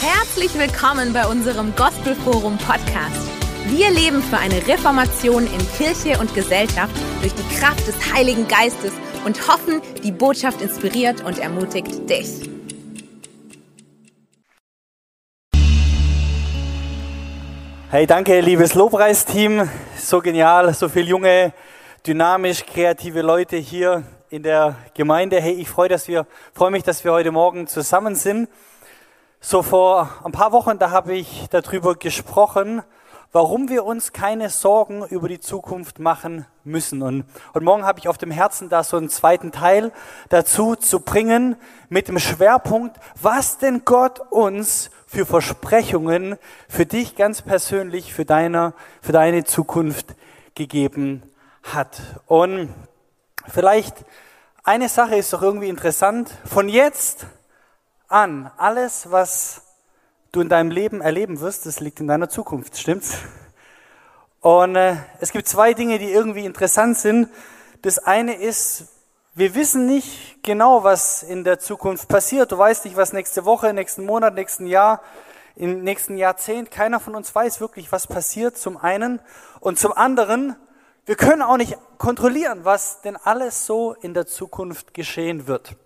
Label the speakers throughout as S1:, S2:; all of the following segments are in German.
S1: Herzlich willkommen bei unserem Gospelforum Podcast. Wir leben für eine Reformation in Kirche und Gesellschaft durch die Kraft des Heiligen Geistes und hoffen, die Botschaft inspiriert und ermutigt dich.
S2: Hey, danke, liebes Lobpreisteam. So genial, so viele junge, dynamisch, kreative Leute hier in der Gemeinde. Hey, ich freue, dass wir, freue mich, dass wir heute Morgen zusammen sind. So vor ein paar Wochen, da habe ich darüber gesprochen, warum wir uns keine Sorgen über die Zukunft machen müssen. Und heute Morgen habe ich auf dem Herzen, da so einen zweiten Teil dazu zu bringen, mit dem Schwerpunkt, was denn Gott uns für Versprechungen für dich ganz persönlich, für deine, für deine Zukunft gegeben hat. Und vielleicht eine Sache ist doch irgendwie interessant. Von jetzt an. Alles, was du in deinem Leben erleben wirst, das liegt in deiner Zukunft, stimmt's? Und äh, es gibt zwei Dinge, die irgendwie interessant sind. Das eine ist, wir wissen nicht genau, was in der Zukunft passiert. Du weißt nicht, was nächste Woche, nächsten Monat, nächsten Jahr, im nächsten Jahrzehnt. Keiner von uns weiß wirklich, was passiert, zum einen. Und zum anderen, wir können auch nicht kontrollieren, was denn alles so in der Zukunft geschehen wird.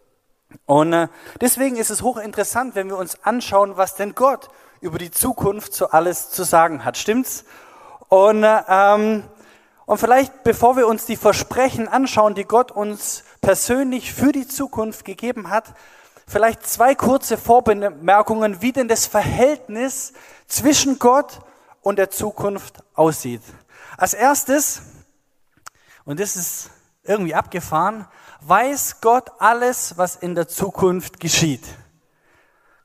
S2: Und äh, deswegen ist es hochinteressant, wenn wir uns anschauen, was denn Gott über die Zukunft so alles zu sagen hat. Stimmt's? Und, äh, ähm, und vielleicht, bevor wir uns die Versprechen anschauen, die Gott uns persönlich für die Zukunft gegeben hat, vielleicht zwei kurze Vorbemerkungen, wie denn das Verhältnis zwischen Gott und der Zukunft aussieht. Als erstes, und das ist irgendwie abgefahren, weiß Gott alles, was in der Zukunft geschieht.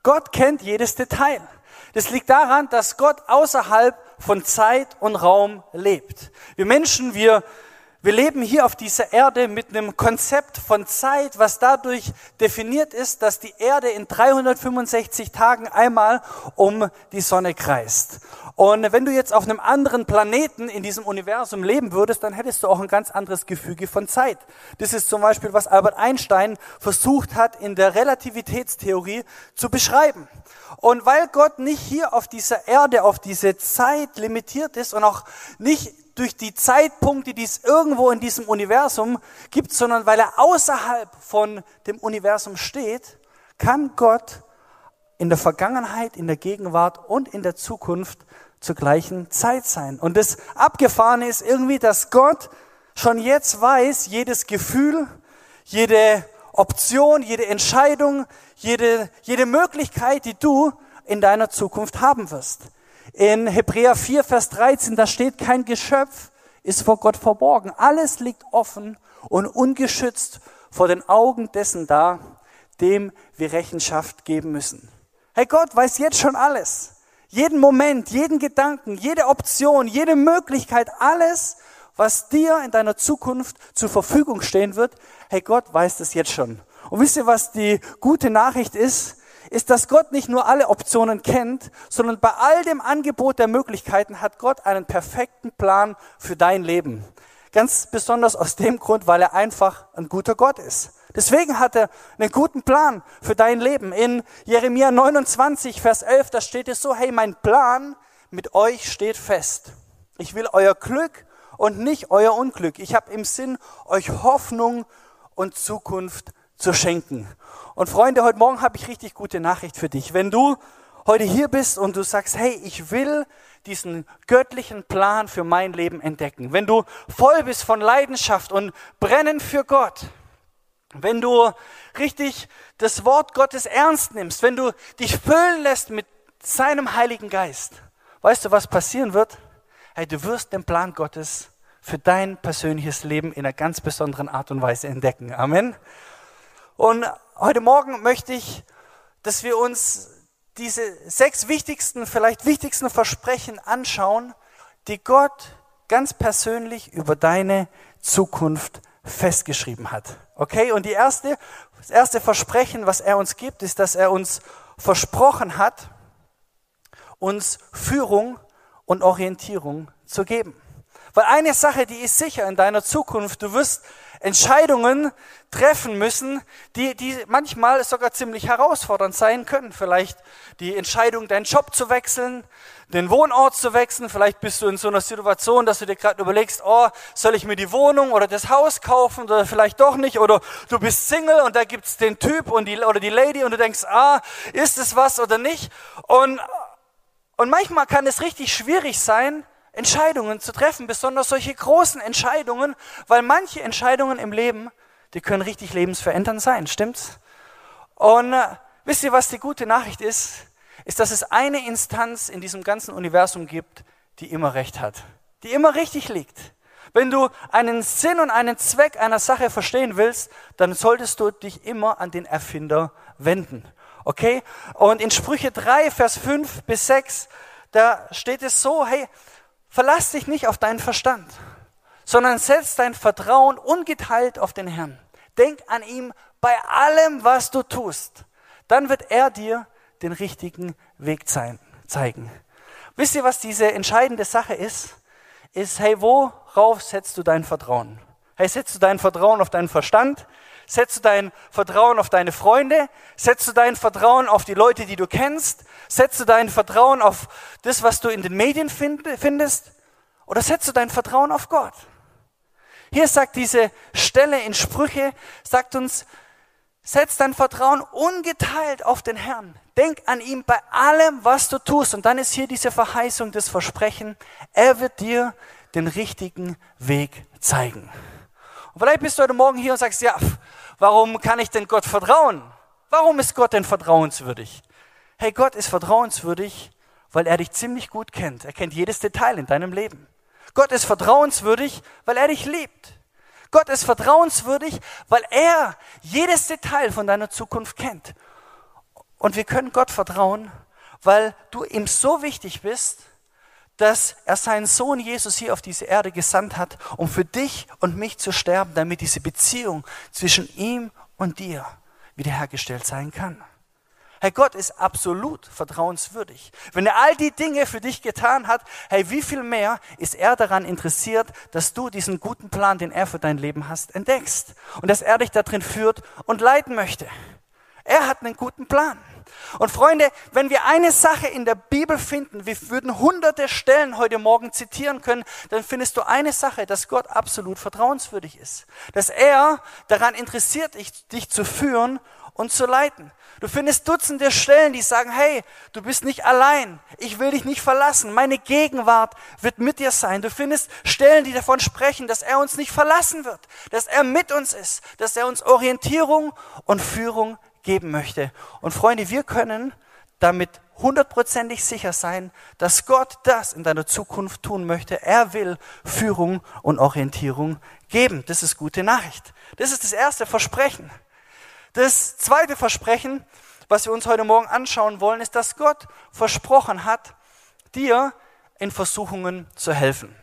S2: Gott kennt jedes Detail. Das liegt daran, dass Gott außerhalb von Zeit und Raum lebt. Wir Menschen, wir, wir leben hier auf dieser Erde mit einem Konzept von Zeit, was dadurch definiert ist, dass die Erde in 365 Tagen einmal um die Sonne kreist. Und wenn du jetzt auf einem anderen Planeten in diesem Universum leben würdest, dann hättest du auch ein ganz anderes Gefüge von Zeit. Das ist zum Beispiel, was Albert Einstein versucht hat, in der Relativitätstheorie zu beschreiben. Und weil Gott nicht hier auf dieser Erde, auf diese Zeit limitiert ist und auch nicht durch die Zeitpunkte, die es irgendwo in diesem Universum gibt, sondern weil er außerhalb von dem Universum steht, kann Gott in der Vergangenheit, in der Gegenwart und in der Zukunft zur gleichen Zeit sein. Und das Abgefahrene ist irgendwie, dass Gott schon jetzt weiß, jedes Gefühl, jede Option, jede Entscheidung, jede, jede Möglichkeit, die du in deiner Zukunft haben wirst. In Hebräer 4, Vers 13, da steht, kein Geschöpf ist vor Gott verborgen. Alles liegt offen und ungeschützt vor den Augen dessen da, dem wir Rechenschaft geben müssen. Hey, Gott weiß jetzt schon alles. Jeden Moment, jeden Gedanken, jede Option, jede Möglichkeit, alles, was dir in deiner Zukunft zur Verfügung stehen wird, hey, Gott weiß das jetzt schon. Und wisst ihr, was die gute Nachricht ist? Ist, dass Gott nicht nur alle Optionen kennt, sondern bei all dem Angebot der Möglichkeiten hat Gott einen perfekten Plan für dein Leben. Ganz besonders aus dem Grund, weil er einfach ein guter Gott ist. Deswegen hat er einen guten Plan für dein Leben. In Jeremia 29, Vers 11, da steht es so, hey, mein Plan mit euch steht fest. Ich will euer Glück und nicht euer Unglück. Ich habe im Sinn, euch Hoffnung und Zukunft zu schenken. Und Freunde, heute Morgen habe ich richtig gute Nachricht für dich. Wenn du heute hier bist und du sagst, hey, ich will diesen göttlichen Plan für mein Leben entdecken. Wenn du voll bist von Leidenschaft und brennen für Gott, wenn du richtig das Wort Gottes ernst nimmst, wenn du dich füllen lässt mit seinem Heiligen Geist, weißt du, was passieren wird? Hey, du wirst den Plan Gottes für dein persönliches Leben in einer ganz besonderen Art und Weise entdecken. Amen. Und heute Morgen möchte ich, dass wir uns diese sechs wichtigsten, vielleicht wichtigsten Versprechen anschauen, die Gott ganz persönlich über deine Zukunft festgeschrieben hat. Okay? Und die erste, das erste Versprechen, was er uns gibt, ist, dass er uns versprochen hat, uns Führung und Orientierung zu geben. Weil eine Sache, die ist sicher in deiner Zukunft, du wirst Entscheidungen treffen müssen, die, die manchmal sogar ziemlich herausfordernd sein können. Vielleicht die Entscheidung, deinen Job zu wechseln, den Wohnort zu wechseln. Vielleicht bist du in so einer Situation, dass du dir gerade überlegst, oh, soll ich mir die Wohnung oder das Haus kaufen oder vielleicht doch nicht. Oder du bist Single und da gibt's den Typ und die, oder die Lady und du denkst, ah, ist es was oder nicht? Und, und manchmal kann es richtig schwierig sein, Entscheidungen zu treffen, besonders solche großen Entscheidungen, weil manche Entscheidungen im Leben, die können richtig lebensverändernd sein, stimmt's? Und äh, wisst ihr, was die gute Nachricht ist? Ist, dass es eine Instanz in diesem ganzen Universum gibt, die immer recht hat, die immer richtig liegt. Wenn du einen Sinn und einen Zweck einer Sache verstehen willst, dann solltest du dich immer an den Erfinder wenden. Okay? Und in Sprüche 3, Vers 5 bis 6, da steht es so, hey, Verlass dich nicht auf deinen Verstand, sondern setz dein Vertrauen ungeteilt auf den Herrn. Denk an ihm bei allem, was du tust. Dann wird er dir den richtigen Weg zeigen. Wisst ihr, was diese entscheidende Sache ist? Ist, hey, worauf setzt du dein Vertrauen? Hey, setzt du dein Vertrauen auf deinen Verstand? Setzt du dein Vertrauen auf deine Freunde? Setzt du dein Vertrauen auf die Leute, die du kennst? Setzt du dein Vertrauen auf das, was du in den Medien findest? Oder setzt du dein Vertrauen auf Gott? Hier sagt diese Stelle in Sprüche, sagt uns, setz dein Vertrauen ungeteilt auf den Herrn. Denk an ihn bei allem, was du tust. Und dann ist hier diese Verheißung, das Versprechen, er wird dir den richtigen Weg zeigen. Und vielleicht bist du heute Morgen hier und sagst, ja, warum kann ich denn Gott vertrauen? Warum ist Gott denn vertrauenswürdig? Hey, Gott ist vertrauenswürdig, weil er dich ziemlich gut kennt. Er kennt jedes Detail in deinem Leben. Gott ist vertrauenswürdig, weil er dich liebt. Gott ist vertrauenswürdig, weil er jedes Detail von deiner Zukunft kennt. Und wir können Gott vertrauen, weil du ihm so wichtig bist, dass er seinen Sohn Jesus hier auf diese Erde gesandt hat, um für dich und mich zu sterben, damit diese Beziehung zwischen ihm und dir wiederhergestellt sein kann. Herr Gott ist absolut vertrauenswürdig. Wenn er all die Dinge für dich getan hat, hey, wie viel mehr ist er daran interessiert, dass du diesen guten Plan, den er für dein Leben hast, entdeckst und dass er dich darin führt und leiten möchte. Er hat einen guten Plan. Und Freunde, wenn wir eine Sache in der Bibel finden, wir würden hunderte Stellen heute Morgen zitieren können, dann findest du eine Sache, dass Gott absolut vertrauenswürdig ist. Dass er daran interessiert, dich zu führen und zu leiten. Du findest Dutzende Stellen, die sagen, hey, du bist nicht allein. Ich will dich nicht verlassen. Meine Gegenwart wird mit dir sein. Du findest Stellen, die davon sprechen, dass er uns nicht verlassen wird, dass er mit uns ist, dass er uns Orientierung und Führung geben möchte. Und Freunde, wir können damit hundertprozentig sicher sein, dass Gott das in deiner Zukunft tun möchte. Er will Führung und Orientierung geben. Das ist gute Nachricht. Das ist das erste Versprechen. Das zweite Versprechen, was wir uns heute Morgen anschauen wollen, ist, dass Gott versprochen hat, dir in Versuchungen zu helfen.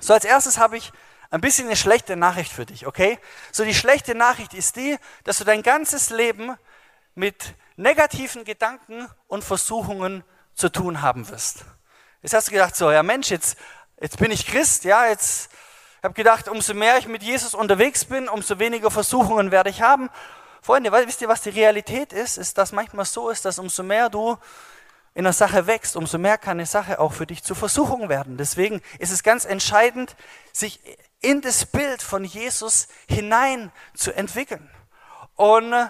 S2: So als erstes habe ich ein bisschen eine schlechte Nachricht für dich, okay? So die schlechte Nachricht ist die, dass du dein ganzes Leben mit negativen Gedanken und Versuchungen zu tun haben wirst. Jetzt hast du gedacht, so, ja Mensch, jetzt, jetzt bin ich Christ, ja, jetzt habe gedacht, umso mehr ich mit Jesus unterwegs bin, umso weniger Versuchungen werde ich haben. Freunde, wisst ihr, was die Realität ist? Ist, dass manchmal so ist, dass umso mehr du in der Sache wächst, umso mehr kann eine Sache auch für dich zur Versuchung werden. Deswegen ist es ganz entscheidend, sich in das Bild von Jesus hinein zu entwickeln. Und äh,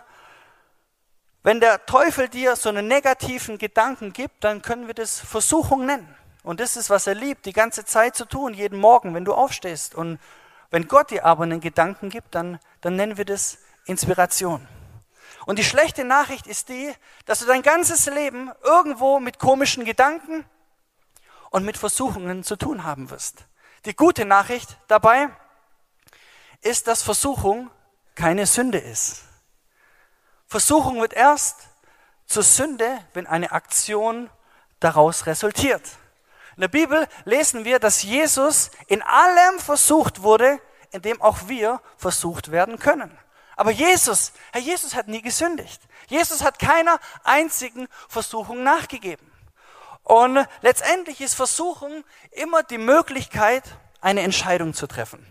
S2: wenn der Teufel dir so einen negativen Gedanken gibt, dann können wir das Versuchung nennen. Und das ist, was er liebt, die ganze Zeit zu tun, jeden Morgen, wenn du aufstehst. Und wenn Gott dir aber einen Gedanken gibt, dann, dann nennen wir das Inspiration. Und die schlechte Nachricht ist die, dass du dein ganzes Leben irgendwo mit komischen Gedanken und mit Versuchungen zu tun haben wirst. Die gute Nachricht dabei ist, dass Versuchung keine Sünde ist. Versuchung wird erst zur Sünde, wenn eine Aktion daraus resultiert. In der Bibel lesen wir, dass Jesus in allem versucht wurde, in dem auch wir versucht werden können. Aber Jesus, Herr Jesus hat nie gesündigt. Jesus hat keiner einzigen Versuchung nachgegeben. Und letztendlich ist Versuchung immer die Möglichkeit, eine Entscheidung zu treffen.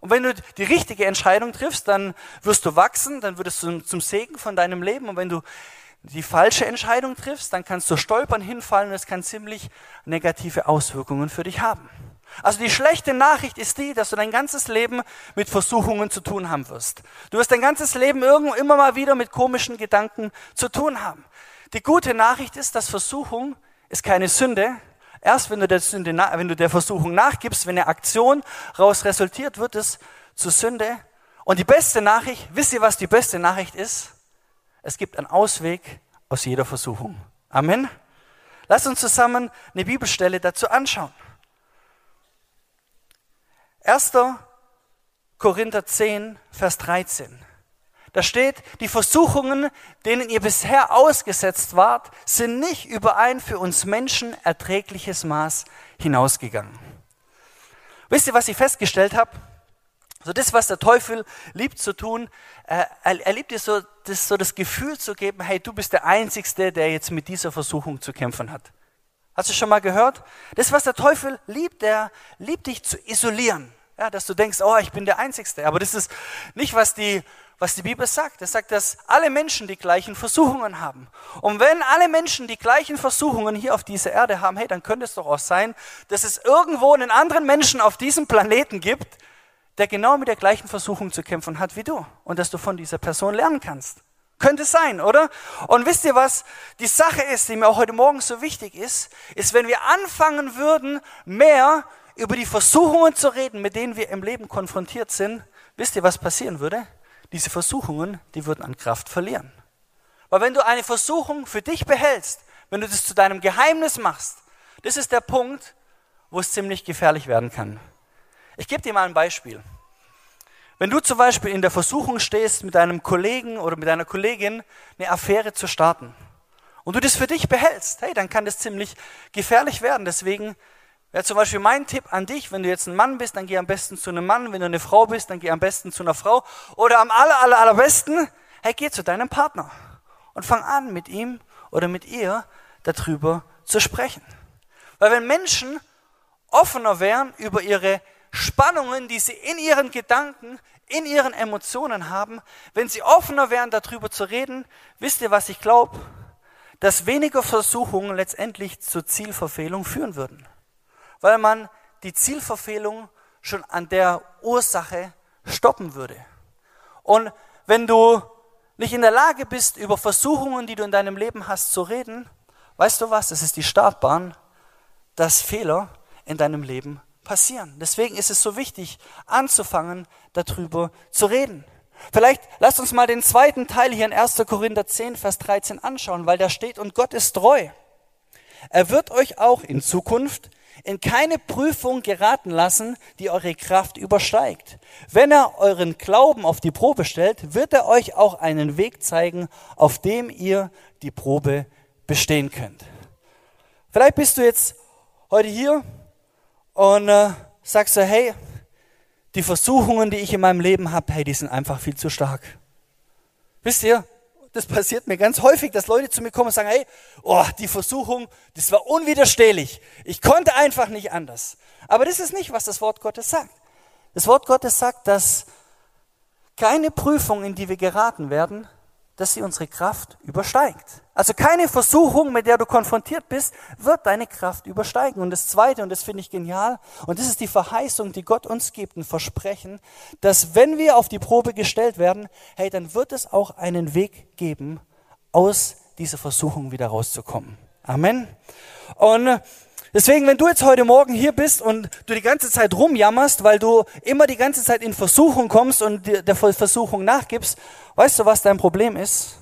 S2: Und wenn du die richtige Entscheidung triffst, dann wirst du wachsen, dann würdest du zum Segen von deinem Leben. Und wenn du die falsche Entscheidung triffst, dann kannst du stolpern, hinfallen und es kann ziemlich negative Auswirkungen für dich haben. Also die schlechte Nachricht ist die, dass du dein ganzes Leben mit Versuchungen zu tun haben wirst. Du wirst dein ganzes Leben irgendwo immer mal wieder mit komischen Gedanken zu tun haben. Die gute Nachricht ist, dass Versuchung ist keine Sünde. Erst wenn du der, Sünde, wenn du der Versuchung nachgibst, wenn eine Aktion raus resultiert, wird es zur Sünde. Und die beste Nachricht, wisst ihr, was die beste Nachricht ist? Es gibt einen Ausweg aus jeder Versuchung. Amen. Lass uns zusammen eine Bibelstelle dazu anschauen. 1. Korinther 10, Vers 13. Da steht, die Versuchungen, denen ihr bisher ausgesetzt wart, sind nicht über ein für uns Menschen erträgliches Maß hinausgegangen. Wisst ihr, was ich festgestellt habe? So das, was der Teufel liebt zu tun, äh, er, er liebt dir so das, so das Gefühl zu geben, hey, du bist der Einzige, der jetzt mit dieser Versuchung zu kämpfen hat. Hast du schon mal gehört? Das, was der Teufel liebt, der liebt dich zu isolieren. Ja, dass du denkst, oh, ich bin der Einzige. Aber das ist nicht, was die, was die Bibel sagt. Es sagt, dass alle Menschen die gleichen Versuchungen haben. Und wenn alle Menschen die gleichen Versuchungen hier auf dieser Erde haben, hey, dann könnte es doch auch sein, dass es irgendwo einen anderen Menschen auf diesem Planeten gibt, der genau mit der gleichen Versuchung zu kämpfen hat wie du. Und dass du von dieser Person lernen kannst. Könnte sein, oder? Und wisst ihr was? Die Sache ist, die mir auch heute Morgen so wichtig ist, ist, wenn wir anfangen würden, mehr über die Versuchungen zu reden, mit denen wir im Leben konfrontiert sind, wisst ihr, was passieren würde? Diese Versuchungen, die würden an Kraft verlieren. Weil wenn du eine Versuchung für dich behältst, wenn du das zu deinem Geheimnis machst, das ist der Punkt, wo es ziemlich gefährlich werden kann. Ich gebe dir mal ein Beispiel. Wenn du zum Beispiel in der Versuchung stehst, mit deinem Kollegen oder mit deiner Kollegin eine Affäre zu starten und du das für dich behältst, hey, dann kann das ziemlich gefährlich werden. Deswegen Wäre zum Beispiel mein Tipp an dich, wenn du jetzt ein Mann bist, dann geh am besten zu einem Mann. Wenn du eine Frau bist, dann geh am besten zu einer Frau. Oder am aller, aller, allerbesten, hey, geh zu deinem Partner und fang an, mit ihm oder mit ihr darüber zu sprechen. Weil wenn Menschen offener wären über ihre Spannungen, die sie in ihren Gedanken, in ihren Emotionen haben, wenn sie offener wären, darüber zu reden, wisst ihr, was ich glaube? Dass weniger Versuchungen letztendlich zur Zielverfehlung führen würden weil man die Zielverfehlung schon an der Ursache stoppen würde. Und wenn du nicht in der Lage bist, über Versuchungen, die du in deinem Leben hast, zu reden, weißt du was, es ist die Startbahn, dass Fehler in deinem Leben passieren. Deswegen ist es so wichtig, anzufangen, darüber zu reden. Vielleicht lasst uns mal den zweiten Teil hier in 1. Korinther 10, Vers 13 anschauen, weil da steht, und Gott ist treu. Er wird euch auch in Zukunft in keine Prüfung geraten lassen, die eure Kraft übersteigt. Wenn er euren Glauben auf die Probe stellt, wird er euch auch einen Weg zeigen, auf dem ihr die Probe bestehen könnt. Vielleicht bist du jetzt heute hier und äh, sagst so, hey, die Versuchungen, die ich in meinem Leben habe, hey, die sind einfach viel zu stark. Wisst ihr, das passiert mir ganz häufig, dass Leute zu mir kommen und sagen, hey, oh, die Versuchung, das war unwiderstehlich. Ich konnte einfach nicht anders. Aber das ist nicht, was das Wort Gottes sagt. Das Wort Gottes sagt, dass keine Prüfung, in die wir geraten werden, dass sie unsere Kraft übersteigt. Also keine Versuchung, mit der du konfrontiert bist, wird deine Kraft übersteigen. Und das Zweite, und das finde ich genial, und das ist die Verheißung, die Gott uns gibt, ein Versprechen, dass wenn wir auf die Probe gestellt werden, hey, dann wird es auch einen Weg geben, aus dieser Versuchung wieder rauszukommen. Amen. Und Deswegen, wenn du jetzt heute Morgen hier bist und du die ganze Zeit rumjammerst, weil du immer die ganze Zeit in Versuchung kommst und der Versuchung nachgibst, weißt du, was dein Problem ist?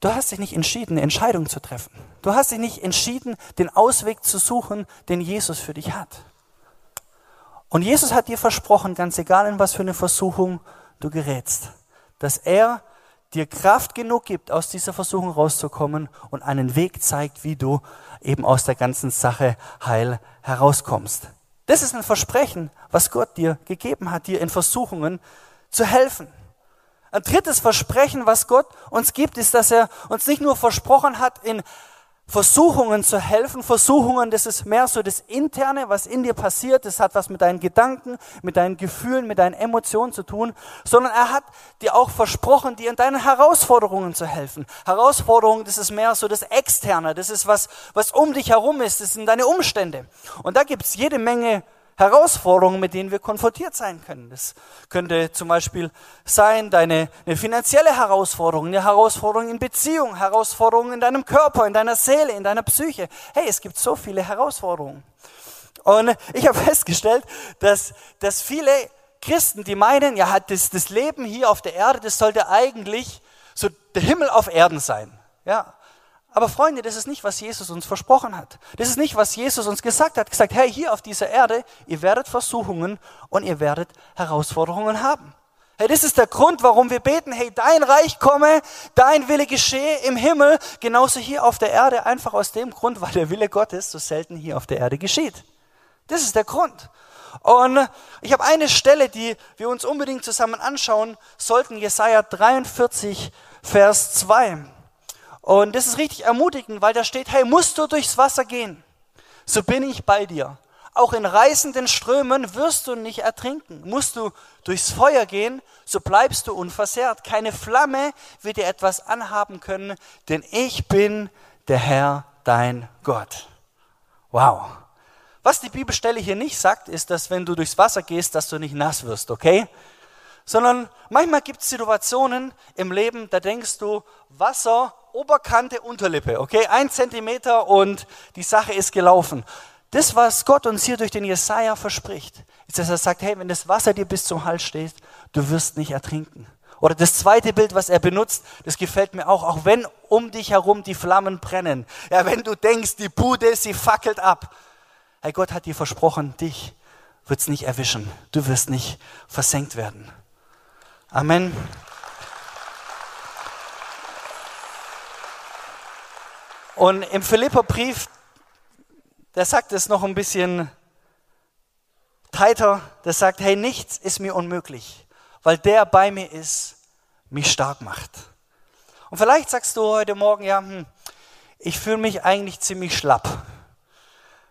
S2: Du hast dich nicht entschieden, eine Entscheidung zu treffen. Du hast dich nicht entschieden, den Ausweg zu suchen, den Jesus für dich hat. Und Jesus hat dir versprochen, ganz egal in was für eine Versuchung du gerätst, dass er dir Kraft genug gibt, aus dieser Versuchung rauszukommen und einen Weg zeigt, wie du eben aus der ganzen Sache heil herauskommst. Das ist ein Versprechen, was Gott dir gegeben hat, dir in Versuchungen zu helfen. Ein drittes Versprechen, was Gott uns gibt, ist, dass er uns nicht nur versprochen hat, in Versuchungen zu helfen. Versuchungen, das ist mehr so das Interne, was in dir passiert. Das hat was mit deinen Gedanken, mit deinen Gefühlen, mit deinen Emotionen zu tun. Sondern er hat dir auch versprochen, dir in deinen Herausforderungen zu helfen. Herausforderungen, das ist mehr so das Externe. Das ist was, was um dich herum ist. Das sind deine Umstände. Und da gibt's jede Menge Herausforderungen, mit denen wir konfrontiert sein können. Das könnte zum Beispiel sein, deine eine finanzielle Herausforderung, eine Herausforderung in Beziehung, Herausforderungen in deinem Körper, in deiner Seele, in deiner Psyche. Hey, es gibt so viele Herausforderungen. Und ich habe festgestellt, dass, dass viele Christen, die meinen, ja, das, das Leben hier auf der Erde, das sollte eigentlich so der Himmel auf Erden sein. Ja, aber Freunde, das ist nicht, was Jesus uns versprochen hat. Das ist nicht, was Jesus uns gesagt hat. Gesagt, hey, hier auf dieser Erde, ihr werdet Versuchungen und ihr werdet Herausforderungen haben. Hey, das ist der Grund, warum wir beten, hey, dein Reich komme, dein Wille geschehe im Himmel, genauso hier auf der Erde, einfach aus dem Grund, weil der Wille Gottes so selten hier auf der Erde geschieht. Das ist der Grund. Und ich habe eine Stelle, die wir uns unbedingt zusammen anschauen sollten, Jesaja 43, Vers 2. Und das ist richtig ermutigend, weil da steht, hey, musst du durchs Wasser gehen, so bin ich bei dir. Auch in reißenden Strömen wirst du nicht ertrinken. Musst du durchs Feuer gehen, so bleibst du unversehrt. Keine Flamme wird dir etwas anhaben können, denn ich bin der Herr, dein Gott. Wow. Was die Bibelstelle hier nicht sagt, ist, dass wenn du durchs Wasser gehst, dass du nicht nass wirst, okay? Sondern manchmal gibt es Situationen im Leben, da denkst du, Wasser Oberkante, Unterlippe, okay? Ein Zentimeter und die Sache ist gelaufen. Das, was Gott uns hier durch den Jesaja verspricht, ist, dass er sagt, hey, wenn das Wasser dir bis zum Hals steht, du wirst nicht ertrinken. Oder das zweite Bild, was er benutzt, das gefällt mir auch, auch wenn um dich herum die Flammen brennen. Ja, wenn du denkst, die Bude, sie fackelt ab. Hey, Gott hat dir versprochen, dich wird's nicht erwischen. Du wirst nicht versenkt werden. Amen. Und im Philipperbrief, der sagt es noch ein bisschen tighter, der sagt, hey, nichts ist mir unmöglich, weil der bei mir ist, mich stark macht. Und vielleicht sagst du heute Morgen, ja, hm, ich fühle mich eigentlich ziemlich schlapp.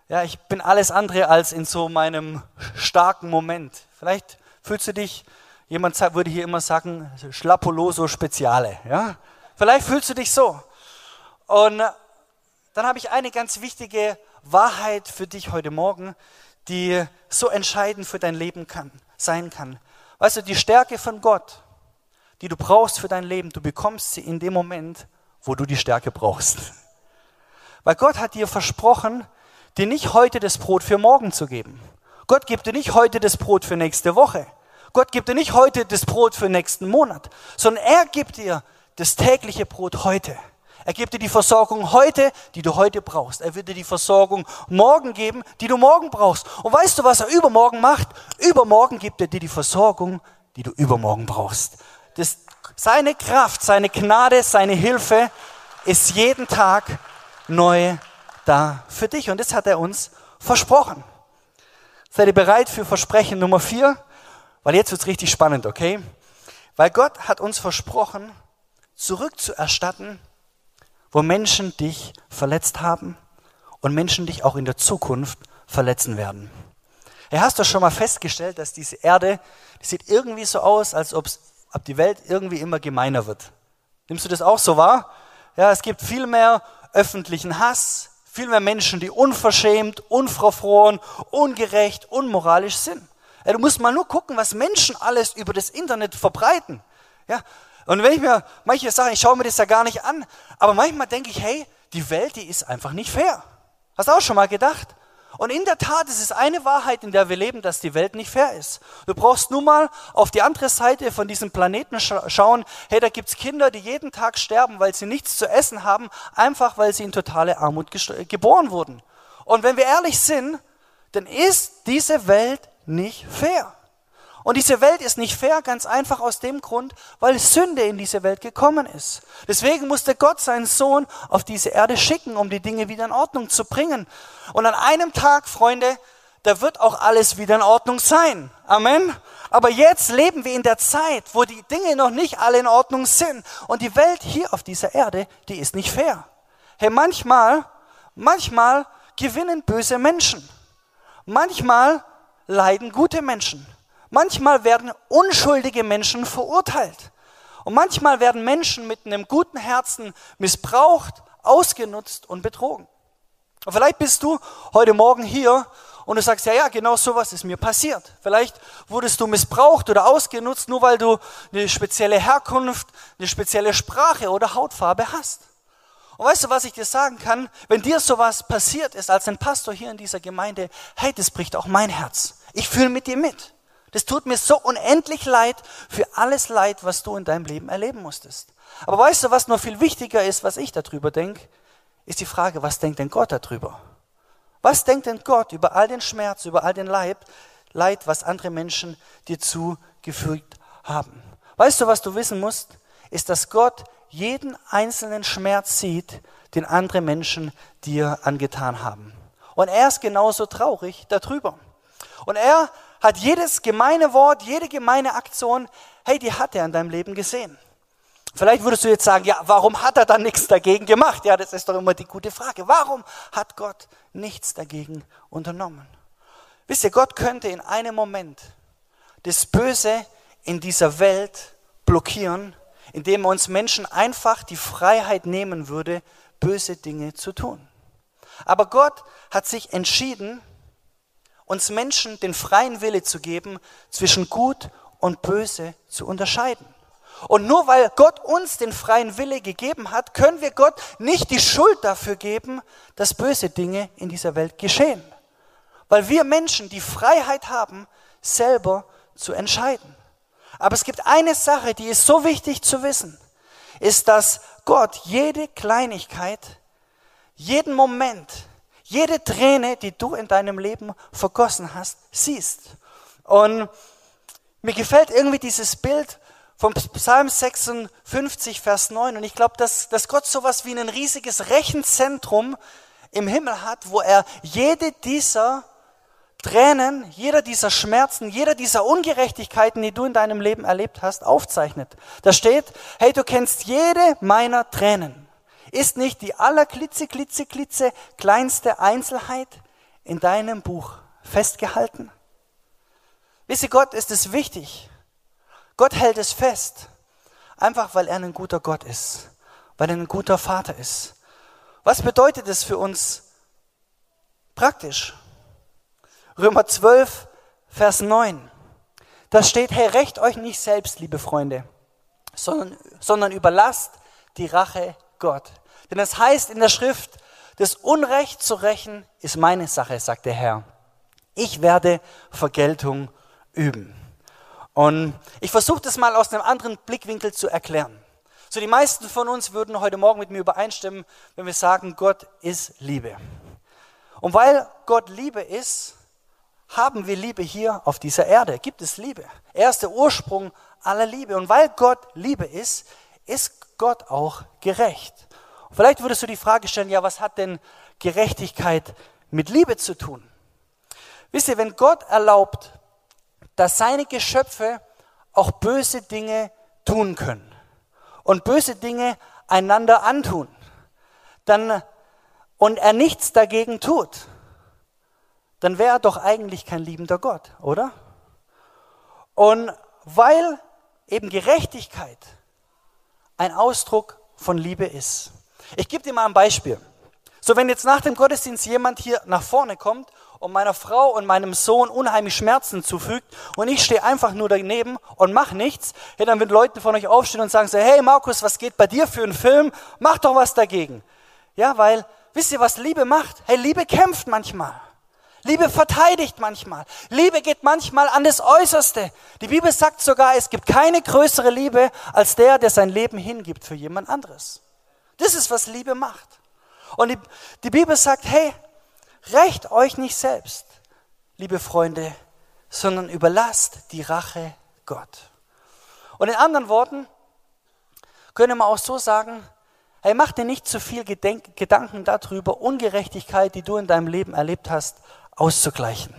S2: Ja, ich bin alles andere als in so meinem starken Moment. Vielleicht fühlst du dich, jemand würde hier immer sagen, schlappoloso speziale. Ja? Vielleicht fühlst du dich so. Und dann habe ich eine ganz wichtige Wahrheit für dich heute Morgen, die so entscheidend für dein Leben kann, sein kann. Weißt du, die Stärke von Gott, die du brauchst für dein Leben, du bekommst sie in dem Moment, wo du die Stärke brauchst. Weil Gott hat dir versprochen, dir nicht heute das Brot für morgen zu geben. Gott gibt dir nicht heute das Brot für nächste Woche. Gott gibt dir nicht heute das Brot für nächsten Monat, sondern er gibt dir das tägliche Brot heute. Er gibt dir die Versorgung heute, die du heute brauchst. Er wird dir die Versorgung morgen geben, die du morgen brauchst. Und weißt du, was er übermorgen macht? Übermorgen gibt er dir die Versorgung, die du übermorgen brauchst. Das, seine Kraft, seine Gnade, seine Hilfe ist jeden Tag neu da für dich. Und das hat er uns versprochen. Seid ihr bereit für Versprechen Nummer vier? Weil jetzt wird's richtig spannend, okay? Weil Gott hat uns versprochen, zurückzuerstatten, wo Menschen dich verletzt haben und Menschen dich auch in der Zukunft verletzen werden. Ja, hast du schon mal festgestellt, dass diese Erde, die sieht irgendwie so aus, als ob die Welt irgendwie immer gemeiner wird. Nimmst du das auch so wahr? Ja, es gibt viel mehr öffentlichen Hass, viel mehr Menschen, die unverschämt, unverfroren, ungerecht, unmoralisch sind. Du musst mal nur gucken, was Menschen alles über das Internet verbreiten. Ja, und wenn ich mir manche Sachen, ich schaue mir das ja gar nicht an, aber manchmal denke ich, hey, die Welt, die ist einfach nicht fair. Hast du auch schon mal gedacht? Und in der Tat ist es eine Wahrheit, in der wir leben, dass die Welt nicht fair ist. Du brauchst nur mal auf die andere Seite von diesem Planeten scha schauen. Hey, da gibt's Kinder, die jeden Tag sterben, weil sie nichts zu essen haben, einfach weil sie in totale Armut geboren wurden. Und wenn wir ehrlich sind, dann ist diese Welt nicht fair. Und diese Welt ist nicht fair, ganz einfach aus dem Grund, weil Sünde in diese Welt gekommen ist. Deswegen musste Gott seinen Sohn auf diese Erde schicken, um die Dinge wieder in Ordnung zu bringen. Und an einem Tag, Freunde, da wird auch alles wieder in Ordnung sein. Amen. Aber jetzt leben wir in der Zeit, wo die Dinge noch nicht alle in Ordnung sind. Und die Welt hier auf dieser Erde, die ist nicht fair. Hey, manchmal manchmal gewinnen böse Menschen. Manchmal leiden gute Menschen. Manchmal werden unschuldige Menschen verurteilt. Und manchmal werden Menschen mit einem guten Herzen missbraucht, ausgenutzt und betrogen. Und vielleicht bist du heute Morgen hier und du sagst, ja, ja, genau sowas ist mir passiert. Vielleicht wurdest du missbraucht oder ausgenutzt, nur weil du eine spezielle Herkunft, eine spezielle Sprache oder Hautfarbe hast. Und weißt du, was ich dir sagen kann? Wenn dir sowas passiert ist als ein Pastor hier in dieser Gemeinde, hey, das bricht auch mein Herz. Ich fühle mit dir mit. Das tut mir so unendlich leid für alles Leid, was du in deinem Leben erleben musstest. Aber weißt du, was noch viel wichtiger ist, was ich darüber denke, ist die Frage, was denkt denn Gott darüber? Was denkt denn Gott über all den Schmerz, über all den Leid, Leid, was andere Menschen dir zugefügt haben? Weißt du, was du wissen musst? Ist, dass Gott jeden einzelnen Schmerz sieht, den andere Menschen dir angetan haben. Und er ist genauso traurig darüber. Und er hat jedes gemeine Wort, jede gemeine Aktion, hey, die hat er in deinem Leben gesehen. Vielleicht würdest du jetzt sagen, ja, warum hat er dann nichts dagegen gemacht? Ja, das ist doch immer die gute Frage. Warum hat Gott nichts dagegen unternommen? Wisst ihr, Gott könnte in einem Moment das Böse in dieser Welt blockieren, indem er uns Menschen einfach die Freiheit nehmen würde, böse Dinge zu tun. Aber Gott hat sich entschieden, uns Menschen den freien Wille zu geben, zwischen gut und böse zu unterscheiden. Und nur weil Gott uns den freien Wille gegeben hat, können wir Gott nicht die Schuld dafür geben, dass böse Dinge in dieser Welt geschehen. Weil wir Menschen die Freiheit haben, selber zu entscheiden. Aber es gibt eine Sache, die ist so wichtig zu wissen, ist, dass Gott jede Kleinigkeit, jeden Moment, jede Träne, die du in deinem Leben vergossen hast, siehst. Und mir gefällt irgendwie dieses Bild vom Psalm 56, Vers 9. Und ich glaube, dass, dass Gott sowas wie ein riesiges Rechenzentrum im Himmel hat, wo er jede dieser Tränen, jeder dieser Schmerzen, jeder dieser Ungerechtigkeiten, die du in deinem Leben erlebt hast, aufzeichnet. Da steht, hey, du kennst jede meiner Tränen. Ist nicht die allerklitze, klitze, klitze kleinste Einzelheit in deinem Buch festgehalten? Wisse Gott ist es wichtig, Gott hält es fest, einfach weil er ein guter Gott ist, weil er ein guter Vater ist. Was bedeutet es für uns praktisch? Römer 12, Vers 9. Da steht, hey, recht euch nicht selbst, liebe Freunde, sondern, sondern überlasst die Rache Gott. Denn es heißt in der Schrift, das Unrecht zu rächen ist meine Sache, sagt der Herr. Ich werde Vergeltung üben. Und ich versuche das mal aus einem anderen Blickwinkel zu erklären. So die meisten von uns würden heute Morgen mit mir übereinstimmen, wenn wir sagen, Gott ist Liebe. Und weil Gott Liebe ist, haben wir Liebe hier auf dieser Erde. Gibt es Liebe? Er ist der Ursprung aller Liebe. Und weil Gott Liebe ist, ist Gott auch gerecht. Vielleicht würdest du die Frage stellen, ja, was hat denn Gerechtigkeit mit Liebe zu tun? Wisst ihr, wenn Gott erlaubt, dass seine Geschöpfe auch böse Dinge tun können und böse Dinge einander antun, dann und er nichts dagegen tut, dann wäre er doch eigentlich kein liebender Gott, oder? Und weil eben Gerechtigkeit ein Ausdruck von Liebe ist. Ich gebe dir mal ein Beispiel. So, wenn jetzt nach dem Gottesdienst jemand hier nach vorne kommt und meiner Frau und meinem Sohn unheimlich Schmerzen zufügt und ich stehe einfach nur daneben und mache nichts, ja, dann würden Leute von euch aufstehen und sagen so, hey Markus, was geht bei dir für einen Film? Mach doch was dagegen. Ja, weil, wisst ihr, was Liebe macht? Hey, Liebe kämpft manchmal. Liebe verteidigt manchmal. Liebe geht manchmal an das Äußerste. Die Bibel sagt sogar, es gibt keine größere Liebe als der, der sein Leben hingibt für jemand anderes. Das ist, was Liebe macht. Und die, die Bibel sagt, hey, Rächt euch nicht selbst, liebe Freunde, sondern überlasst die Rache Gott. Und in anderen Worten können wir auch so sagen, hey, mach dir nicht zu viel Gedenk Gedanken darüber, Ungerechtigkeit, die du in deinem Leben erlebt hast, auszugleichen.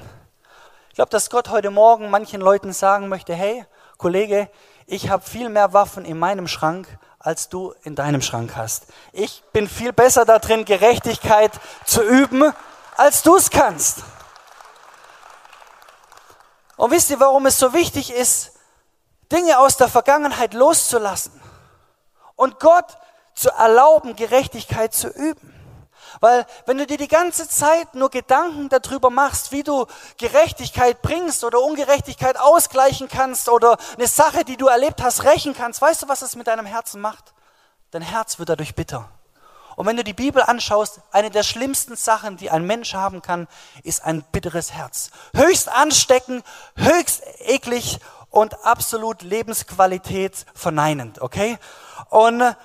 S2: Ich glaube, dass Gott heute Morgen manchen Leuten sagen möchte, hey, Kollege, ich habe viel mehr Waffen in meinem Schrank als du in deinem Schrank hast. Ich bin viel besser darin, Gerechtigkeit zu üben, als du es kannst. Und wisst ihr, warum es so wichtig ist, Dinge aus der Vergangenheit loszulassen und Gott zu erlauben, Gerechtigkeit zu üben? Weil wenn du dir die ganze Zeit nur Gedanken darüber machst, wie du Gerechtigkeit bringst oder Ungerechtigkeit ausgleichen kannst oder eine Sache, die du erlebt hast, rächen kannst, weißt du, was das mit deinem Herzen macht? Dein Herz wird dadurch bitter. Und wenn du die Bibel anschaust, eine der schlimmsten Sachen, die ein Mensch haben kann, ist ein bitteres Herz. Höchst ansteckend, höchst eklig und absolut Lebensqualität verneinend, okay? Und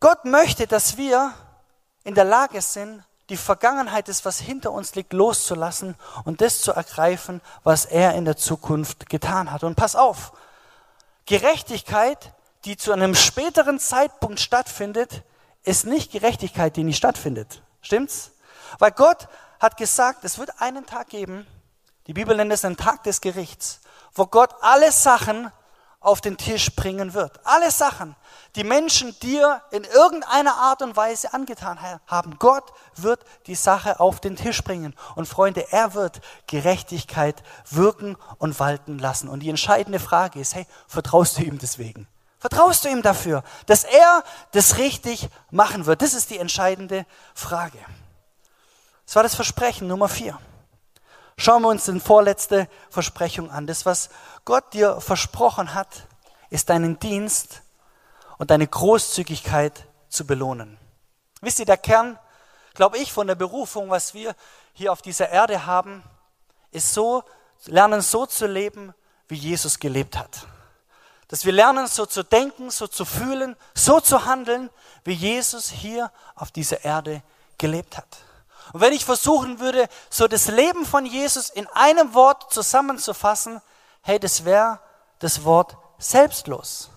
S2: Gott möchte, dass wir in der Lage sind, die Vergangenheit des, was hinter uns liegt, loszulassen und das zu ergreifen, was er in der Zukunft getan hat. Und pass auf, Gerechtigkeit, die zu einem späteren Zeitpunkt stattfindet, ist nicht Gerechtigkeit, die nicht stattfindet. Stimmt's? Weil Gott hat gesagt, es wird einen Tag geben, die Bibel nennt es einen Tag des Gerichts, wo Gott alle Sachen auf den Tisch bringen wird. Alle Sachen, die Menschen dir in irgendeiner Art und Weise angetan haben. Gott wird die Sache auf den Tisch bringen. Und Freunde, er wird Gerechtigkeit wirken und walten lassen. Und die entscheidende Frage ist, hey, vertraust du ihm deswegen? Vertraust du ihm dafür, dass er das richtig machen wird? Das ist die entscheidende Frage. Das war das Versprechen Nummer vier. Schauen wir uns den vorletzte Versprechung an. Das, was Gott dir versprochen hat, ist deinen Dienst und deine Großzügigkeit zu belohnen. Wisst ihr, der Kern, glaube ich, von der Berufung, was wir hier auf dieser Erde haben, ist so, lernen so zu leben, wie Jesus gelebt hat. Dass wir lernen, so zu denken, so zu fühlen, so zu handeln, wie Jesus hier auf dieser Erde gelebt hat. Und wenn ich versuchen würde, so das Leben von Jesus in einem Wort zusammenzufassen, hey, das wäre das Wort selbstlos.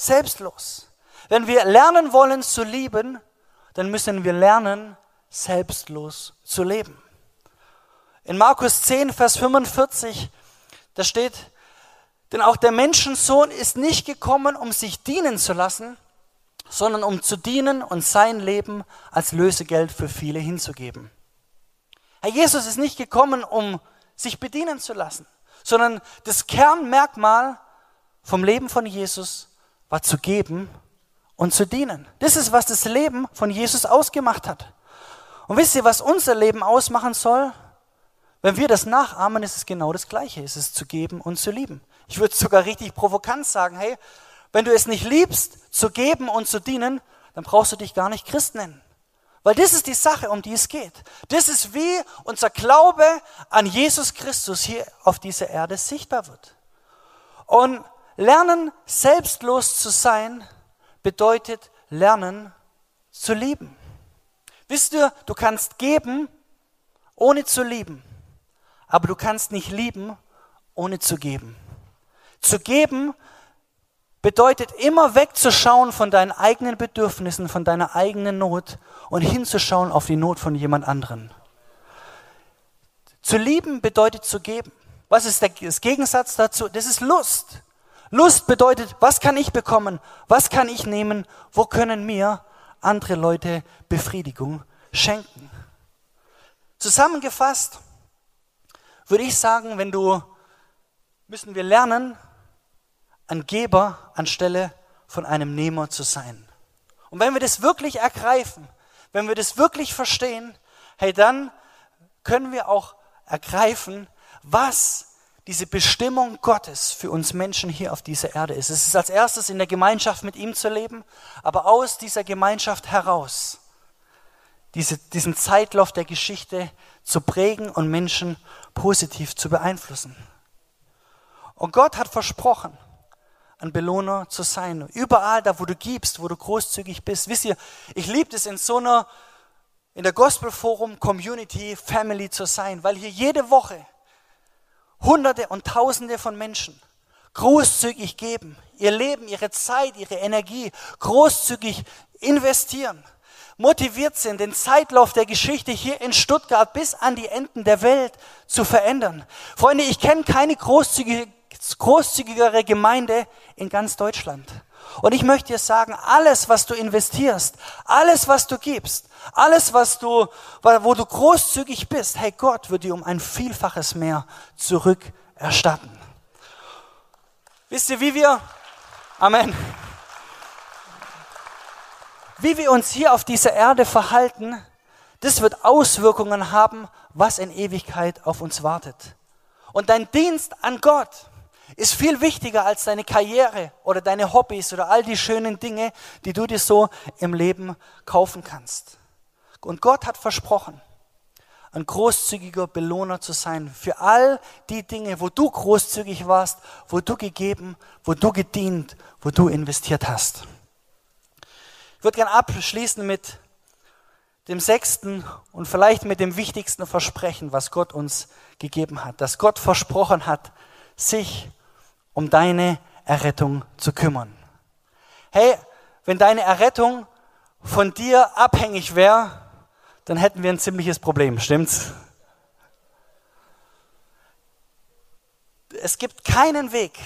S2: Selbstlos. Wenn wir lernen wollen zu lieben, dann müssen wir lernen, selbstlos zu leben. In Markus 10, Vers 45, da steht, denn auch der Menschensohn ist nicht gekommen, um sich dienen zu lassen, sondern um zu dienen und sein Leben als Lösegeld für viele hinzugeben. Herr Jesus ist nicht gekommen, um sich bedienen zu lassen, sondern das Kernmerkmal vom Leben von Jesus war zu geben und zu dienen. Das ist, was das Leben von Jesus ausgemacht hat. Und wisst ihr, was unser Leben ausmachen soll? Wenn wir das nachahmen, ist es genau das Gleiche. Es ist zu geben und zu lieben. Ich würde sogar richtig provokant sagen, hey, wenn du es nicht liebst, zu geben und zu dienen, dann brauchst du dich gar nicht Christ nennen. Weil das ist die Sache, um die es geht. Das ist wie unser Glaube an Jesus Christus hier auf dieser Erde sichtbar wird. Und lernen, selbstlos zu sein, bedeutet lernen zu lieben. Wisst ihr, du kannst geben, ohne zu lieben. Aber du kannst nicht lieben, ohne zu geben. Zu geben bedeutet immer wegzuschauen von deinen eigenen Bedürfnissen, von deiner eigenen Not und hinzuschauen auf die Not von jemand anderen. Zu lieben bedeutet zu geben. Was ist der Gegensatz dazu? Das ist Lust. Lust bedeutet, was kann ich bekommen? Was kann ich nehmen? Wo können mir andere Leute Befriedigung schenken? Zusammengefasst würde ich sagen, wenn du, müssen wir lernen, ein Geber anstelle von einem Nehmer zu sein. Und wenn wir das wirklich ergreifen, wenn wir das wirklich verstehen, hey, dann können wir auch ergreifen, was diese Bestimmung Gottes für uns Menschen hier auf dieser Erde ist. Es ist als erstes in der Gemeinschaft mit ihm zu leben, aber aus dieser Gemeinschaft heraus diese, diesen Zeitlauf der Geschichte zu prägen und Menschen positiv zu beeinflussen. Und Gott hat versprochen, ein Belohner zu sein. Überall da, wo du gibst, wo du großzügig bist. Wisst ihr, ich liebe es in so einer, in der Gospel Forum Community Family zu sein, weil hier jede Woche Hunderte und Tausende von Menschen großzügig geben, ihr Leben, ihre Zeit, ihre Energie großzügig investieren, motiviert sind, den Zeitlauf der Geschichte hier in Stuttgart bis an die Enden der Welt zu verändern. Freunde, ich kenne keine großzügige großzügigere Gemeinde in ganz Deutschland. Und ich möchte dir sagen, alles, was du investierst, alles, was du gibst, alles, was du, wo du großzügig bist, hey, Gott wird dir um ein Vielfaches mehr zurückerstatten. Wisst ihr, wie wir, Amen, wie wir uns hier auf dieser Erde verhalten, das wird Auswirkungen haben, was in Ewigkeit auf uns wartet. Und dein Dienst an Gott ist viel wichtiger als deine Karriere oder deine Hobbys oder all die schönen Dinge, die du dir so im Leben kaufen kannst. Und Gott hat versprochen, ein großzügiger Belohner zu sein für all die Dinge, wo du großzügig warst, wo du gegeben, wo du gedient, wo du investiert hast. Ich würde gerne abschließen mit dem sechsten und vielleicht mit dem wichtigsten Versprechen, was Gott uns gegeben hat, dass Gott versprochen hat, sich um deine Errettung zu kümmern. Hey, wenn deine Errettung von dir abhängig wäre, dann hätten wir ein ziemliches Problem, stimmt's? Es gibt keinen Weg,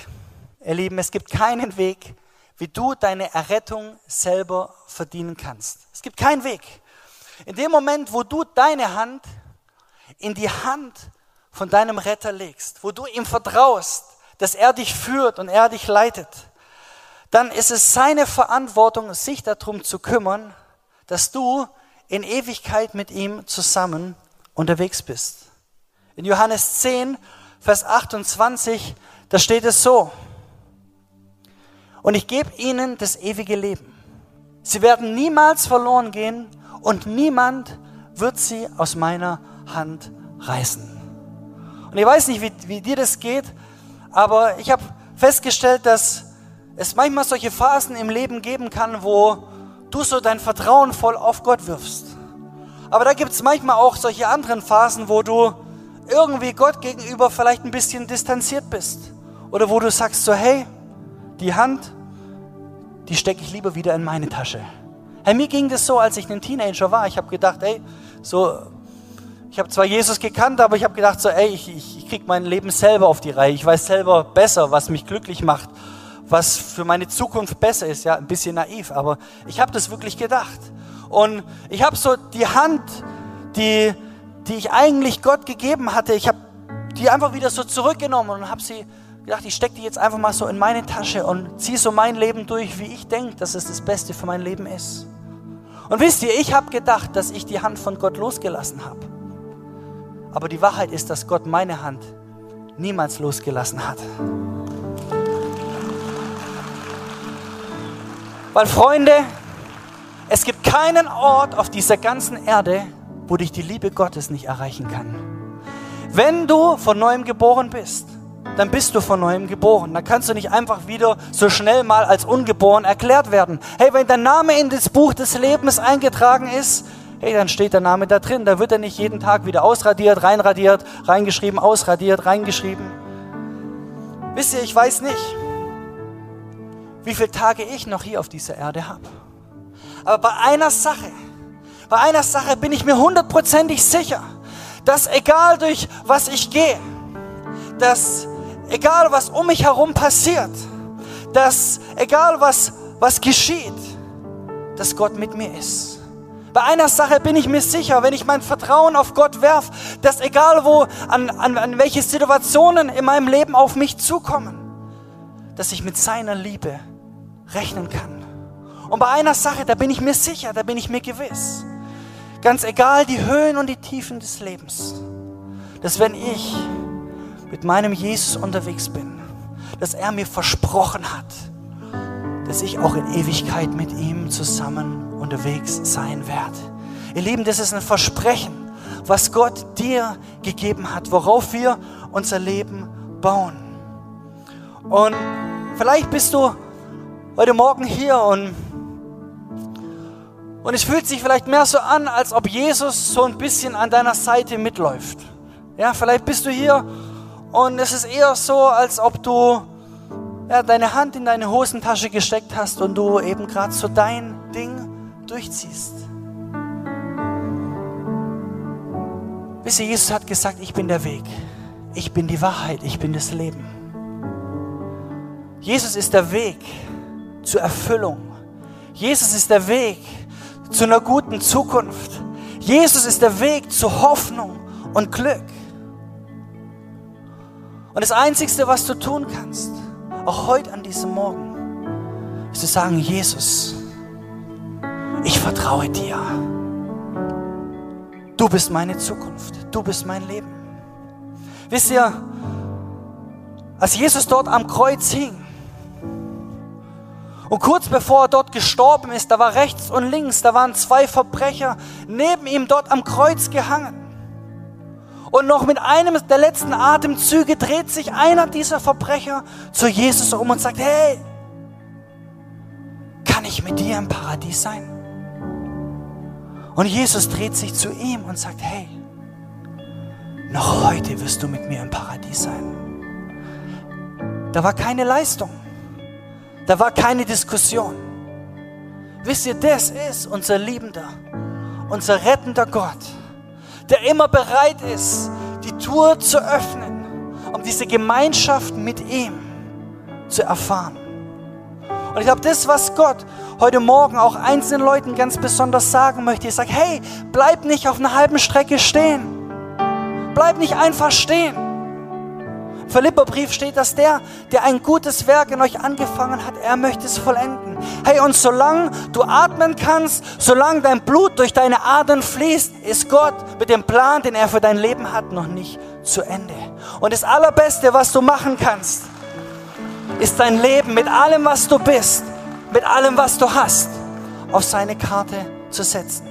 S2: ihr Lieben, es gibt keinen Weg, wie du deine Errettung selber verdienen kannst. Es gibt keinen Weg. In dem Moment, wo du deine Hand in die Hand von deinem Retter legst, wo du ihm vertraust, dass er dich führt und er dich leitet, dann ist es seine Verantwortung, sich darum zu kümmern, dass du in Ewigkeit mit ihm zusammen unterwegs bist. In Johannes 10, Vers 28, da steht es so, und ich gebe ihnen das ewige Leben. Sie werden niemals verloren gehen und niemand wird sie aus meiner Hand reißen. Und ich weiß nicht, wie, wie dir das geht, aber ich habe festgestellt, dass es manchmal solche Phasen im Leben geben kann, wo du so dein Vertrauen voll auf Gott wirfst. Aber da gibt es manchmal auch solche anderen Phasen, wo du irgendwie Gott gegenüber vielleicht ein bisschen distanziert bist. Oder wo du sagst so, hey, die Hand, die stecke ich lieber wieder in meine Tasche. Hey, mir ging das so, als ich ein Teenager war. Ich habe gedacht, ey, so, ich habe zwar Jesus gekannt, aber ich habe gedacht, so, ey, ich, ich, ich kriege mein Leben selber auf die Reihe. Ich weiß selber besser, was mich glücklich macht, was für meine Zukunft besser ist. Ja, ein bisschen naiv, aber ich habe das wirklich gedacht. Und ich habe so die Hand, die, die ich eigentlich Gott gegeben hatte, ich habe die einfach wieder so zurückgenommen und habe sie gedacht, ich stecke die jetzt einfach mal so in meine Tasche und ziehe so mein Leben durch, wie ich denke, dass es das Beste für mein Leben ist. Und wisst ihr, ich habe gedacht, dass ich die Hand von Gott losgelassen habe. Aber die Wahrheit ist, dass Gott meine Hand niemals losgelassen hat. Weil Freunde, es gibt keinen Ort auf dieser ganzen Erde, wo dich die Liebe Gottes nicht erreichen kann. Wenn du von neuem geboren bist, dann bist du von neuem geboren. Dann kannst du nicht einfach wieder so schnell mal als ungeboren erklärt werden. Hey, wenn dein Name in das Buch des Lebens eingetragen ist, hey, dann steht der Name da drin. Da wird er nicht jeden Tag wieder ausradiert, reinradiert, reingeschrieben, ausradiert, reingeschrieben. Wisst ihr, ich weiß nicht, wie viele Tage ich noch hier auf dieser Erde habe. Aber bei einer Sache, bei einer Sache bin ich mir hundertprozentig sicher, dass egal durch was ich gehe, dass egal was um mich herum passiert, dass egal was, was geschieht, dass Gott mit mir ist. Bei einer Sache bin ich mir sicher, wenn ich mein Vertrauen auf Gott werf, dass egal wo, an, an, an welche Situationen in meinem Leben auf mich zukommen, dass ich mit seiner Liebe rechnen kann. Und bei einer Sache, da bin ich mir sicher, da bin ich mir gewiss. Ganz egal die Höhen und die Tiefen des Lebens, dass wenn ich mit meinem Jesus unterwegs bin, dass er mir versprochen hat, dass ich auch in Ewigkeit mit ihm zusammen unterwegs sein werde. Ihr Lieben, das ist ein Versprechen, was Gott dir gegeben hat, worauf wir unser Leben bauen. Und vielleicht bist du heute Morgen hier und, und es fühlt sich vielleicht mehr so an, als ob Jesus so ein bisschen an deiner Seite mitläuft. Ja, vielleicht bist du hier und es ist eher so, als ob du ja, deine Hand in deine Hosentasche gesteckt hast und du eben gerade so dein Ding durchziehst. Wisst ihr, Jesus hat gesagt, ich bin der Weg, ich bin die Wahrheit, ich bin das Leben. Jesus ist der Weg zur Erfüllung. Jesus ist der Weg zu einer guten Zukunft. Jesus ist der Weg zu Hoffnung und Glück. Und das Einzige, was du tun kannst, auch heute an diesem Morgen, ist zu sagen, Jesus, vertraue dir. Du bist meine Zukunft, du bist mein Leben. Wisst ihr, als Jesus dort am Kreuz hing und kurz bevor er dort gestorben ist, da war rechts und links, da waren zwei Verbrecher neben ihm dort am Kreuz gehangen. Und noch mit einem der letzten Atemzüge dreht sich einer dieser Verbrecher zu Jesus um und sagt, hey, kann ich mit dir im Paradies sein? Und Jesus dreht sich zu ihm und sagt, hey, noch heute wirst du mit mir im Paradies sein. Da war keine Leistung, da war keine Diskussion. Wisst ihr, das ist unser liebender, unser rettender Gott der immer bereit ist, die Tür zu öffnen, um diese Gemeinschaft mit ihm zu erfahren. Und ich glaube, das, was Gott heute Morgen auch einzelnen Leuten ganz besonders sagen möchte, ist, sagt, hey, bleib nicht auf einer halben Strecke stehen. Bleib nicht einfach stehen. Philipperbrief steht, dass der, der ein gutes Werk in euch angefangen hat, er möchte es vollenden. Hey, und solange du atmen kannst, solange dein Blut durch deine Adern fließt, ist Gott mit dem Plan, den er für dein Leben hat, noch nicht zu Ende. Und das Allerbeste, was du machen kannst, ist dein Leben mit allem, was du bist, mit allem, was du hast, auf seine Karte zu setzen.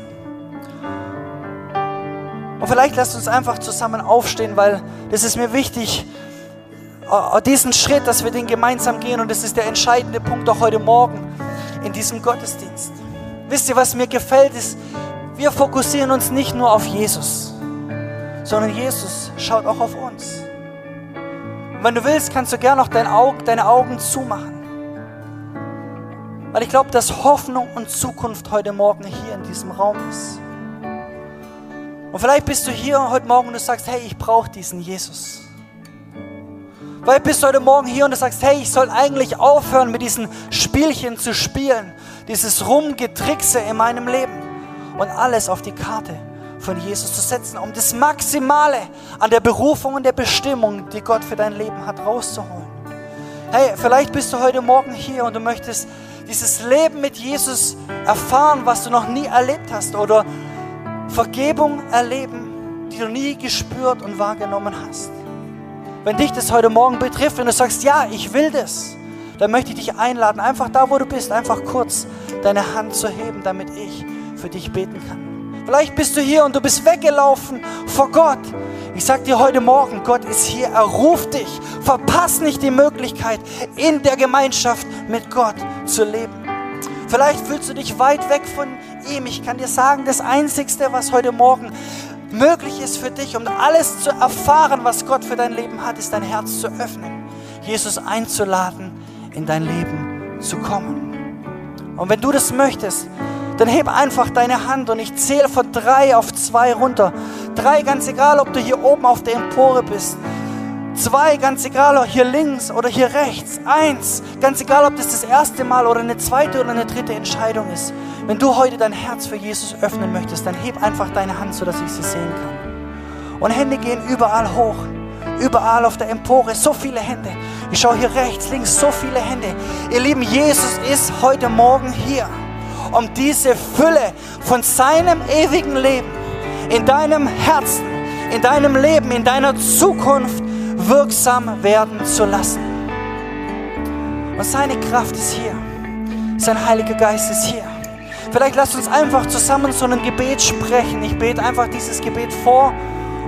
S2: Und vielleicht lasst uns einfach zusammen aufstehen, weil das ist mir wichtig, diesen Schritt, dass wir den gemeinsam gehen. Und das ist der entscheidende Punkt auch heute Morgen in diesem Gottesdienst. Wisst ihr, was mir gefällt, ist, wir fokussieren uns nicht nur auf Jesus, sondern Jesus schaut auch auf uns. Und wenn du willst, kannst du gerne noch dein Auge, deine Augen zumachen. Weil ich glaube, dass Hoffnung und Zukunft heute Morgen hier in diesem Raum ist. Und vielleicht bist du hier heute Morgen und du sagst, hey, ich brauche diesen Jesus. Weil bist du heute Morgen hier und du sagst, hey, ich soll eigentlich aufhören, mit diesen Spielchen zu spielen, dieses Rumgetrickse in meinem Leben und alles auf die Karte von Jesus zu setzen, um das Maximale an der Berufung und der Bestimmung, die Gott für dein Leben hat, rauszuholen. Hey, vielleicht bist du heute Morgen hier und du möchtest dieses Leben mit Jesus erfahren, was du noch nie erlebt hast oder Vergebung erleben, die du nie gespürt und wahrgenommen hast. Wenn dich das heute Morgen betrifft und du sagst, ja, ich will das, dann möchte ich dich einladen, einfach da, wo du bist, einfach kurz deine Hand zu heben, damit ich für dich beten kann. Vielleicht bist du hier und du bist weggelaufen vor Gott. Ich sage dir heute Morgen, Gott ist hier, er ruft dich. Verpass nicht die Möglichkeit, in der Gemeinschaft mit Gott zu leben. Vielleicht fühlst du dich weit weg von ihm. Ich kann dir sagen, das Einzigste, was heute Morgen möglich ist für dich, um alles zu erfahren, was Gott für dein Leben hat, ist dein Herz zu öffnen, Jesus einzuladen, in dein Leben zu kommen. Und wenn du das möchtest, dann heb einfach deine Hand und ich zähle von drei auf zwei runter. Drei, ganz egal, ob du hier oben auf der Empore bist. Zwei, ganz egal, ob hier links oder hier rechts. Eins, ganz egal, ob das das erste Mal oder eine zweite oder eine dritte Entscheidung ist. Wenn du heute dein Herz für Jesus öffnen möchtest, dann heb einfach deine Hand, sodass ich sie sehen kann. Und Hände gehen überall hoch, überall auf der Empore, so viele Hände. Ich schaue hier rechts, links, so viele Hände. Ihr Lieben, Jesus ist heute Morgen hier, um diese Fülle von seinem ewigen Leben in deinem Herzen, in deinem Leben, in deiner Zukunft wirksam werden zu lassen. Und seine Kraft ist hier. Sein Heiliger Geist ist hier. Vielleicht lasst uns einfach zusammen so ein Gebet sprechen. Ich bete einfach dieses Gebet vor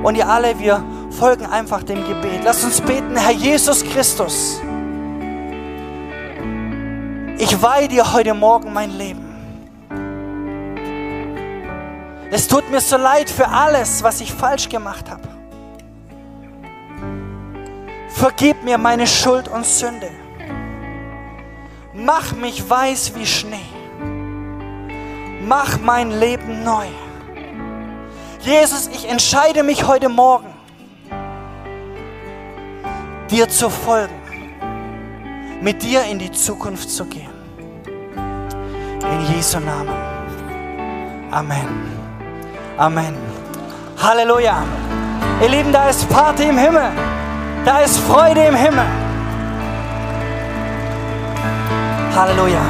S2: und ihr alle, wir folgen einfach dem Gebet. Lasst uns beten, Herr Jesus Christus. Ich weihe dir heute Morgen mein Leben. Es tut mir so leid für alles, was ich falsch gemacht habe. Vergib mir meine Schuld und Sünde. Mach mich weiß wie Schnee mach mein Leben neu. Jesus, ich entscheide mich heute Morgen, dir zu folgen, mit dir in die Zukunft zu gehen. In Jesu Namen. Amen. Amen. Halleluja. Ihr Lieben, da ist Party im Himmel. Da ist Freude im Himmel. Halleluja.